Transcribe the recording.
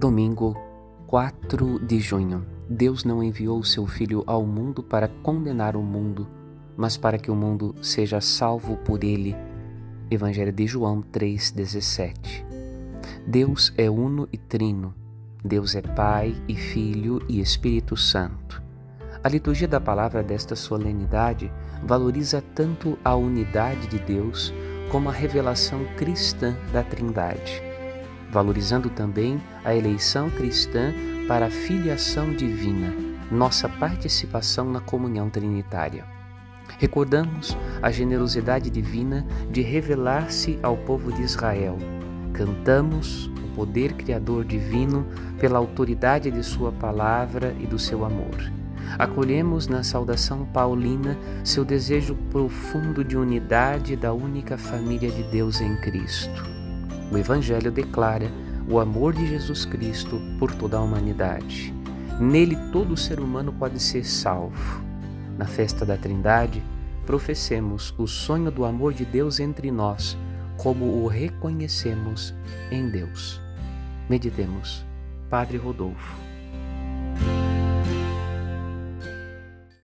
Domingo 4 de junho. Deus não enviou o seu Filho ao mundo para condenar o mundo, mas para que o mundo seja salvo por ele. Evangelho de João 3,17. Deus é uno e trino. Deus é Pai e Filho e Espírito Santo. A liturgia da palavra desta solenidade valoriza tanto a unidade de Deus como a revelação cristã da Trindade valorizando também a eleição cristã para a filiação divina, nossa participação na comunhão trinitária. Recordamos a generosidade divina de revelar-se ao povo de Israel. Cantamos o poder criador divino pela autoridade de Sua palavra e do seu amor. Acolhemos na saudação paulina seu desejo profundo de unidade da única família de Deus em Cristo. O Evangelho declara o amor de Jesus Cristo por toda a humanidade. Nele todo ser humano pode ser salvo. Na festa da Trindade, professemos o sonho do amor de Deus entre nós, como o reconhecemos em Deus. Meditemos. Padre Rodolfo.